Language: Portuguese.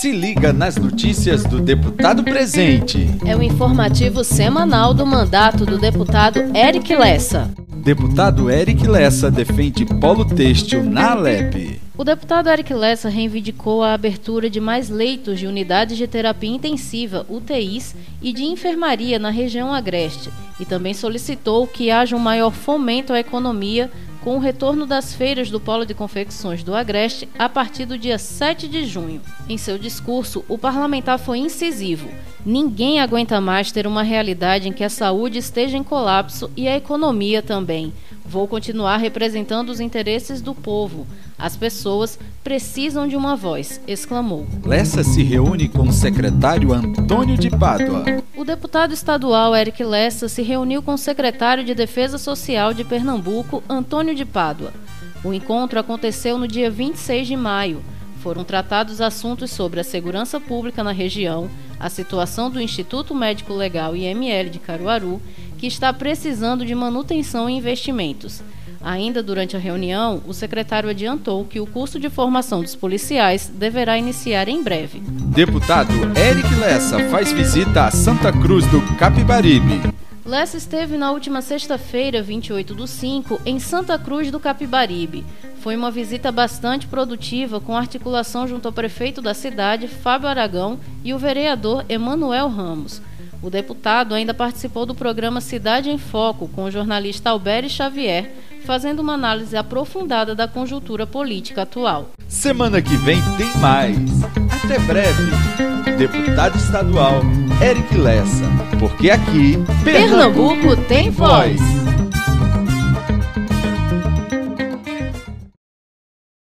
Se liga nas notícias do deputado presente. É o informativo semanal do mandato do deputado Eric Lessa. Deputado Eric Lessa defende polo têxtil na Alep. O deputado Eric Lessa reivindicou a abertura de mais leitos de unidades de terapia intensiva, UTIs, e de enfermaria na região agreste, e também solicitou que haja um maior fomento à economia com o retorno das feiras do Polo de Confecções do Agreste a partir do dia 7 de junho. Em seu discurso, o parlamentar foi incisivo. Ninguém aguenta mais ter uma realidade em que a saúde esteja em colapso e a economia também. Vou continuar representando os interesses do povo. As pessoas precisam de uma voz, exclamou. Lessa se reúne com o secretário Antônio de Pádua. O deputado estadual Eric Lessa se reuniu com o secretário de Defesa Social de Pernambuco, Antônio de Pádua. O encontro aconteceu no dia 26 de maio. Foram tratados assuntos sobre a segurança pública na região, a situação do Instituto Médico Legal IML de Caruaru, que está precisando de manutenção e investimentos. Ainda durante a reunião, o secretário adiantou que o curso de formação dos policiais deverá iniciar em breve. Deputado Eric Lessa faz visita a Santa Cruz do Capibaribe. Lessa esteve na última sexta-feira, 28 do 5, em Santa Cruz do Capibaribe. Foi uma visita bastante produtiva com articulação junto ao prefeito da cidade, Fábio Aragão, e o vereador Emanuel Ramos. O deputado ainda participou do programa Cidade em Foco com o jornalista Alberi Xavier, fazendo uma análise aprofundada da conjuntura política atual. Semana que vem tem mais. Até breve. Deputado estadual Eric Lessa, porque aqui Pernambuco tem voz.